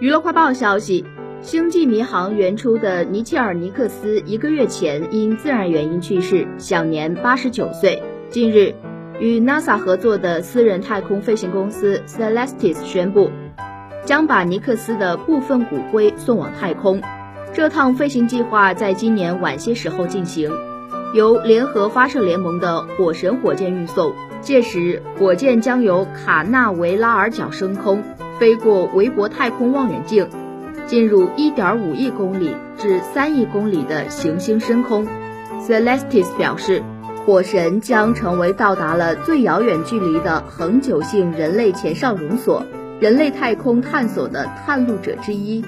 娱乐快报消息，星际迷航原初的尼切尔·尼克斯一个月前因自然原因去世，享年八十九岁。近日，与 NASA 合作的私人太空飞行公司 Celestis 宣布，将把尼克斯的部分骨灰送往太空。这趟飞行计划在今年晚些时候进行，由联合发射联盟的火神火箭运送。届时，火箭将由卡纳维拉尔角升空。飞过韦伯太空望远镜，进入1.5亿公里至3亿公里的行星深空。Celestis 表示，火神将成为到达了最遥远距离的恒久性人类前哨容所，人类太空探索的探路者之一。